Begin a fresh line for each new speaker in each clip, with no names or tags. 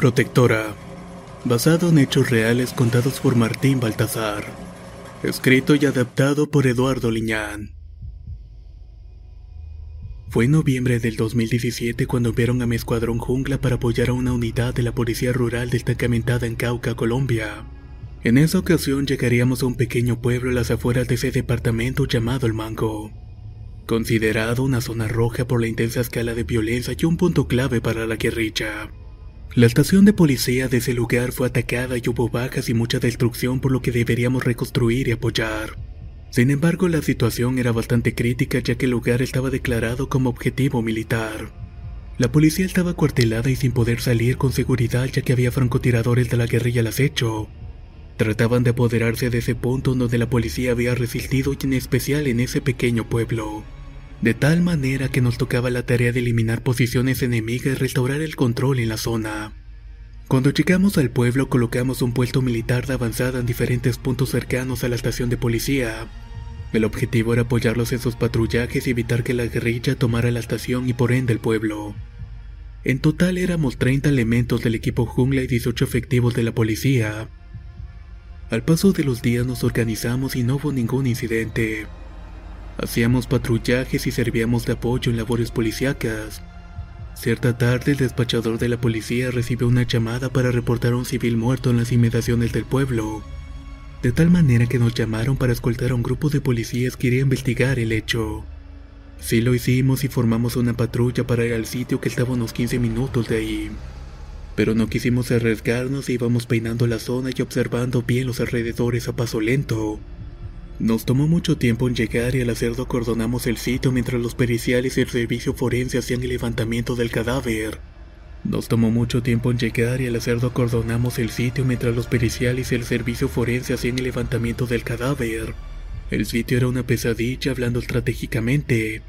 Protectora. Basado en hechos reales contados por Martín Baltazar. Escrito y adaptado por Eduardo Liñán. Fue en noviembre del 2017 cuando enviaron a mi escuadrón jungla para apoyar a una unidad de la Policía Rural destacamentada en Cauca, Colombia. En esa ocasión llegaríamos a un pequeño pueblo a las afueras de ese departamento llamado El Mango. Considerado una zona roja por la intensa escala de violencia y un punto clave para la guerrilla. La estación de policía de ese lugar fue atacada y hubo bajas y mucha destrucción por lo que deberíamos reconstruir y apoyar. Sin embargo, la situación era bastante crítica ya que el lugar estaba declarado como objetivo militar. La policía estaba cuartelada y sin poder salir con seguridad ya que había francotiradores de la guerrilla al acecho. Trataban de apoderarse de ese punto donde la policía había resistido y en especial en ese pequeño pueblo de tal manera que nos tocaba la tarea de eliminar posiciones enemigas y restaurar el control en la zona. Cuando llegamos al pueblo colocamos un puesto militar de avanzada en diferentes puntos cercanos a la estación de policía. El objetivo era apoyarlos en sus patrullajes y evitar que la guerrilla tomara la estación y por ende el pueblo. En total éramos 30 elementos del equipo jungla y 18 efectivos de la policía. Al paso de los días nos organizamos y no hubo ningún incidente. Hacíamos patrullajes y servíamos de apoyo en labores policíacas. Cierta tarde el despachador de la policía recibió una llamada para reportar a un civil muerto en las inmediaciones del pueblo. De tal manera que nos llamaron para escoltar a un grupo de policías que iría a investigar el hecho. Sí lo hicimos y formamos una patrulla para ir al sitio que estaba unos 15 minutos de ahí. Pero no quisimos arriesgarnos y íbamos peinando la zona y observando bien los alrededores a paso lento. Nos tomó mucho tiempo en llegar y al hacerlo acordonamos el sitio mientras los periciales y el servicio forense hacían el levantamiento del cadáver. Nos tomó mucho tiempo en llegar y al hacerlo acordonamos el sitio mientras los periciales y el servicio forense hacían el levantamiento del cadáver. El sitio era una pesadilla hablando estratégicamente.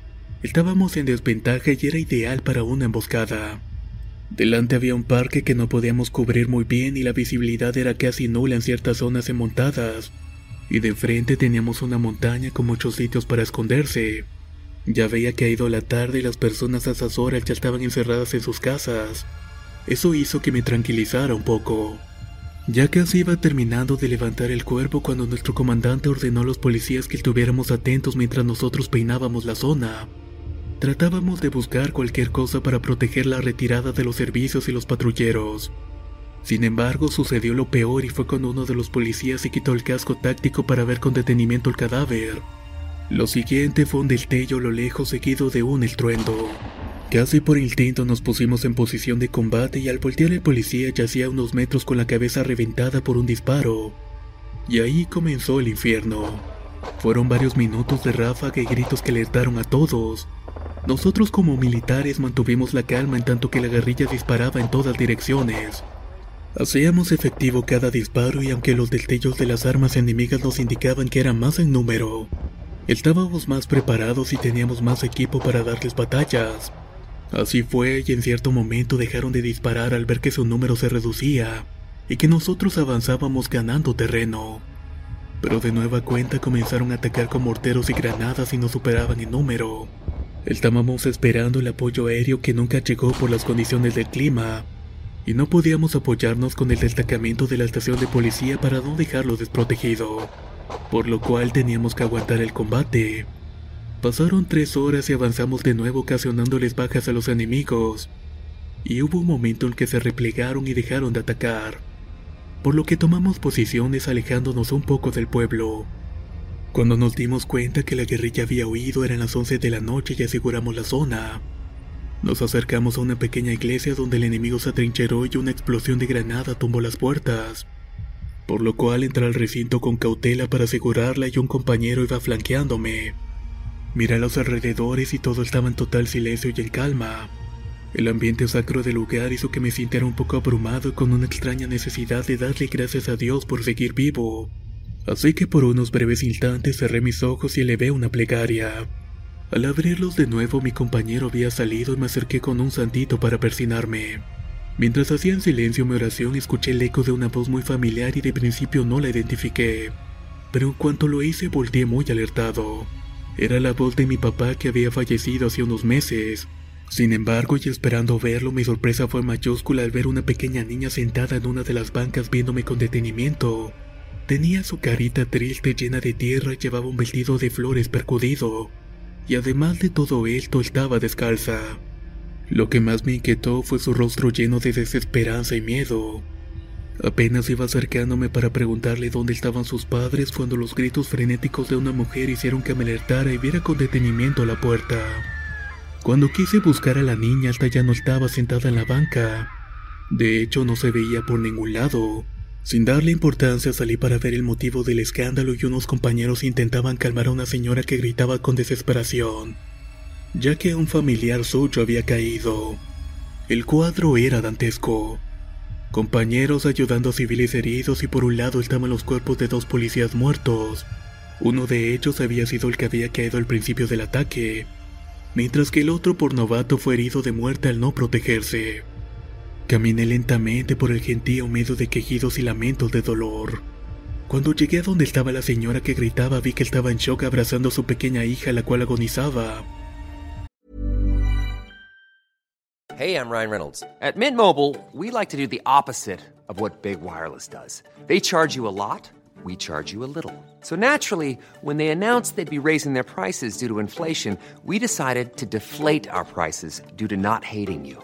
Estábamos en desventaja y era ideal para una emboscada. Delante había un parque que no podíamos cubrir muy bien y la visibilidad era casi nula en ciertas zonas enmontadas y de frente teníamos una montaña con muchos sitios para esconderse. Ya veía que ha ido la tarde y las personas a esas horas ya estaban encerradas en sus casas. Eso hizo que me tranquilizara un poco. Ya casi iba terminando de levantar el cuerpo cuando nuestro comandante ordenó a los policías que estuviéramos atentos mientras nosotros peinábamos la zona. Tratábamos de buscar cualquier cosa para proteger la retirada de los servicios y los patrulleros. Sin embargo, sucedió lo peor y fue cuando uno de los policías se quitó el casco táctico para ver con detenimiento el cadáver. Lo siguiente fue un destello a lo lejos seguido de un estruendo. Casi por instinto nos pusimos en posición de combate y al voltear el policía yacía unos metros con la cabeza reventada por un disparo. Y ahí comenzó el infierno. Fueron varios minutos de ráfaga y gritos que alertaron a todos. Nosotros como militares mantuvimos la calma en tanto que la guerrilla disparaba en todas direcciones. Hacíamos efectivo cada disparo y aunque los destellos de las armas enemigas nos indicaban que eran más en número, estábamos más preparados y teníamos más equipo para darles batallas. Así fue y en cierto momento dejaron de disparar al ver que su número se reducía y que nosotros avanzábamos ganando terreno. Pero de nueva cuenta comenzaron a atacar con morteros y granadas y nos superaban en número. Estábamos esperando el apoyo aéreo que nunca llegó por las condiciones del clima y no podíamos apoyarnos con el destacamento de la estación de policía para no dejarlo desprotegido, por lo cual teníamos que aguantar el combate. Pasaron tres horas y avanzamos de nuevo ocasionándoles bajas a los enemigos, y hubo un momento en que se replegaron y dejaron de atacar, por lo que tomamos posiciones alejándonos un poco del pueblo. Cuando nos dimos cuenta que la guerrilla había huido eran las 11 de la noche y aseguramos la zona. Nos acercamos a una pequeña iglesia donde el enemigo se atrincheró y una explosión de granada tumbó las puertas. Por lo cual entré al recinto con cautela para asegurarla y un compañero iba flanqueándome. Miré a los alrededores y todo estaba en total silencio y en calma. El ambiente sacro del lugar hizo que me sintiera un poco abrumado y con una extraña necesidad de darle gracias a Dios por seguir vivo. Así que por unos breves instantes cerré mis ojos y elevé una plegaria. Al abrirlos de nuevo mi compañero había salido y me acerqué con un santito para persinarme. Mientras hacía en silencio mi oración escuché el eco de una voz muy familiar y de principio no la identifiqué. Pero en cuanto lo hice volteé muy alertado. Era la voz de mi papá que había fallecido hace unos meses. Sin embargo, y esperando verlo, mi sorpresa fue mayúscula al ver una pequeña niña sentada en una de las bancas viéndome con detenimiento. Tenía su carita triste llena de tierra y llevaba un vestido de flores percudido y además de todo esto estaba descalza. Lo que más me inquietó fue su rostro lleno de desesperanza y miedo. Apenas iba acercándome para preguntarle dónde estaban sus padres cuando los gritos frenéticos de una mujer hicieron que me alertara y viera con detenimiento la puerta. Cuando quise buscar a la niña, hasta ya no estaba sentada en la banca. De hecho, no se veía por ningún lado. Sin darle importancia salí para ver el motivo del escándalo y unos compañeros intentaban calmar a una señora que gritaba con desesperación, ya que un familiar suyo había caído. El cuadro era dantesco. Compañeros ayudando a civiles heridos y por un lado estaban los cuerpos de dos policías muertos. Uno de ellos había sido el que había caído al principio del ataque, mientras que el otro por novato fue herido de muerte al no protegerse. Caminé lentamente por el gentío medio de quejidos y lamentos de dolor. Cuando llegué a donde estaba la señora que gritaba, vi que estaba en shock abrazando a su pequeña hija, la cual agonizaba.
Hey, I'm Ryan Reynolds. At Mint Mobile, we like to do the opposite of what Big Wireless does. They charge you a lot, we charge you a little. So naturally, when they announced they'd be raising their prices due to inflation, we decided to deflate our prices due to not hating you.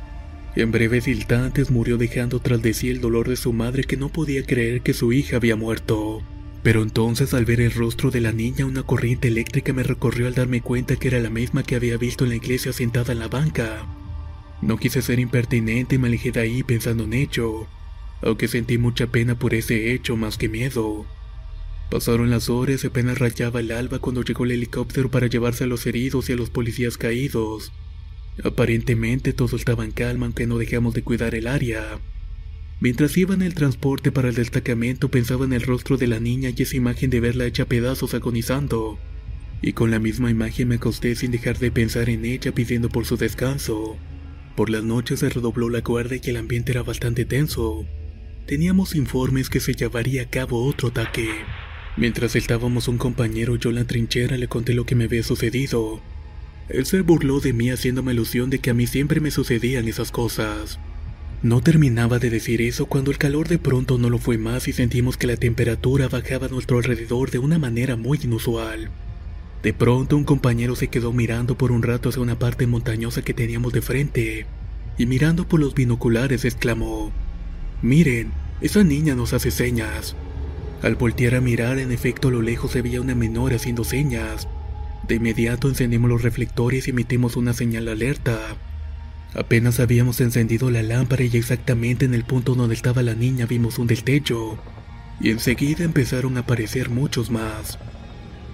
En breves instantes murió dejando tras de sí el dolor de su madre que no podía creer que su hija había muerto. Pero entonces al ver el rostro de la niña una corriente eléctrica me recorrió al darme cuenta que era la misma que había visto en la iglesia sentada en la banca. No quise ser impertinente y me alejé de ahí pensando en ello, aunque sentí mucha pena por ese hecho más que miedo. Pasaron las horas y apenas rayaba el alba cuando llegó el helicóptero para llevarse a los heridos y a los policías caídos. Aparentemente todo estaba en calma aunque no dejamos de cuidar el área. Mientras iba en el transporte para el destacamento pensaba en el rostro de la niña y esa imagen de verla hecha pedazos agonizando. Y con la misma imagen me acosté sin dejar de pensar en ella pidiendo por su descanso. Por las noches se redobló la cuerda y el ambiente era bastante tenso. Teníamos informes que se llevaría a cabo otro ataque. Mientras estábamos un compañero yo en la trinchera le conté lo que me había sucedido. Él se burló de mí haciéndome ilusión de que a mí siempre me sucedían esas cosas. No terminaba de decir eso cuando el calor de pronto no lo fue más y sentimos que la temperatura bajaba a nuestro alrededor de una manera muy inusual. De pronto un compañero se quedó mirando por un rato hacia una parte montañosa que teníamos de frente, y mirando por los binoculares exclamó, Miren, esa niña nos hace señas. Al voltear a mirar, en efecto a lo lejos se veía una menor haciendo señas, de inmediato encendimos los reflectores y emitimos una señal alerta. Apenas habíamos encendido la lámpara y exactamente en el punto donde estaba la niña vimos un destello, y enseguida empezaron a aparecer muchos más.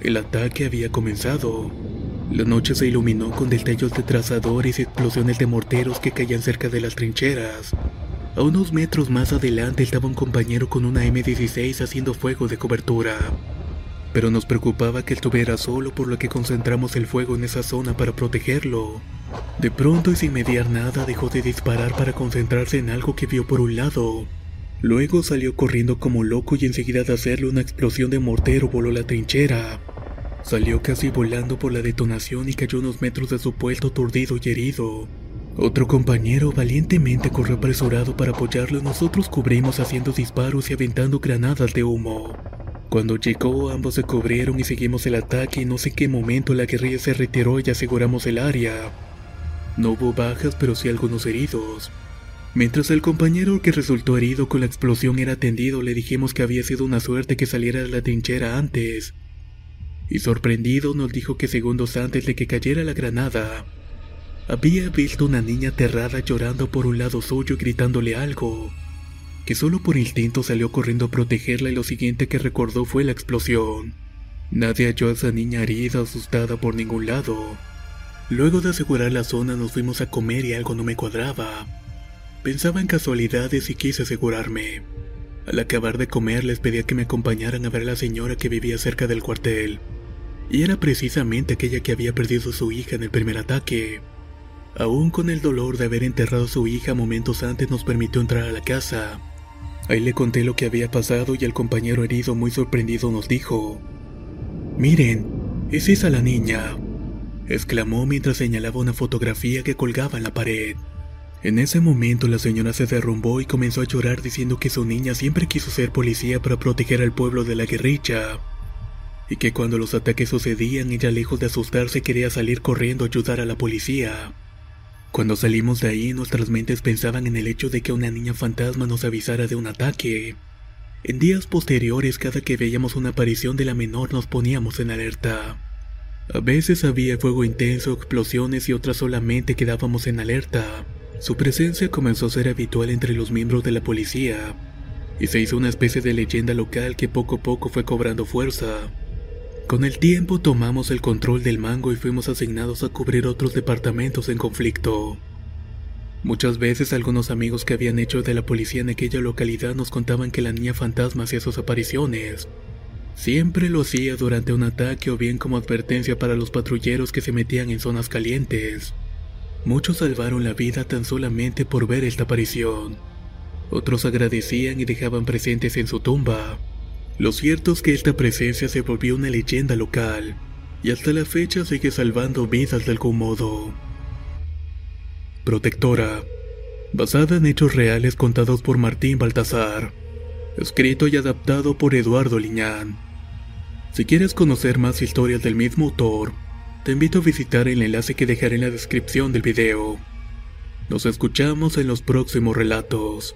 El ataque había comenzado. La noche se iluminó con destellos de trazadores y explosiones de morteros que caían cerca de las trincheras. A unos metros más adelante estaba un compañero con una M16 haciendo fuego de cobertura pero nos preocupaba que estuviera solo por lo que concentramos el fuego en esa zona para protegerlo. De pronto y sin mediar nada dejó de disparar para concentrarse en algo que vio por un lado. Luego salió corriendo como loco y enseguida de hacerle una explosión de mortero voló la trinchera. Salió casi volando por la detonación y cayó unos metros de su puesto aturdido y herido. Otro compañero valientemente corrió apresurado para apoyarlo y nosotros cubrimos haciendo disparos y aventando granadas de humo. Cuando llegó, ambos se cubrieron y seguimos el ataque y no sé qué momento la guerrilla se retiró y aseguramos el área. No hubo bajas, pero sí algunos heridos. Mientras el compañero que resultó herido con la explosión era atendido, le dijimos que había sido una suerte que saliera de la trinchera antes. Y sorprendido nos dijo que segundos antes de que cayera la granada, había visto una niña aterrada llorando por un lado suyo y gritándole algo que solo por instinto salió corriendo a protegerla y lo siguiente que recordó fue la explosión. Nadie halló a esa niña herida asustada por ningún lado. Luego de asegurar la zona nos fuimos a comer y algo no me cuadraba. Pensaba en casualidades y quise asegurarme. Al acabar de comer les pedí que me acompañaran a ver a la señora que vivía cerca del cuartel. Y era precisamente aquella que había perdido a su hija en el primer ataque. Aún con el dolor de haber enterrado a su hija momentos antes nos permitió entrar a la casa. Ahí le conté lo que había pasado y el compañero herido muy sorprendido nos dijo, Miren, es esa la niña, exclamó mientras señalaba una fotografía que colgaba en la pared. En ese momento la señora se derrumbó y comenzó a llorar diciendo que su niña siempre quiso ser policía para proteger al pueblo de la guerrilla, y que cuando los ataques sucedían ella lejos de asustarse quería salir corriendo a ayudar a la policía. Cuando salimos de ahí, nuestras mentes pensaban en el hecho de que una niña fantasma nos avisara de un ataque. En días posteriores, cada que veíamos una aparición de la menor nos poníamos en alerta. A veces había fuego intenso, explosiones y otras solamente quedábamos en alerta. Su presencia comenzó a ser habitual entre los miembros de la policía, y se hizo una especie de leyenda local que poco a poco fue cobrando fuerza. Con el tiempo tomamos el control del mango y fuimos asignados a cubrir otros departamentos en conflicto. Muchas veces algunos amigos que habían hecho de la policía en aquella localidad nos contaban que la niña fantasma hacía sus apariciones. Siempre lo hacía durante un ataque o bien como advertencia para los patrulleros que se metían en zonas calientes. Muchos salvaron la vida tan solamente por ver esta aparición. Otros agradecían y dejaban presentes en su tumba. Lo cierto es que esta presencia se volvió una leyenda local y hasta la fecha sigue salvando vidas de algún modo. Protectora, basada en hechos reales contados por Martín Baltasar, escrito y adaptado por Eduardo Liñán. Si quieres conocer más historias del mismo autor, te invito a visitar el enlace que dejaré en la descripción del video. Nos escuchamos en los próximos relatos.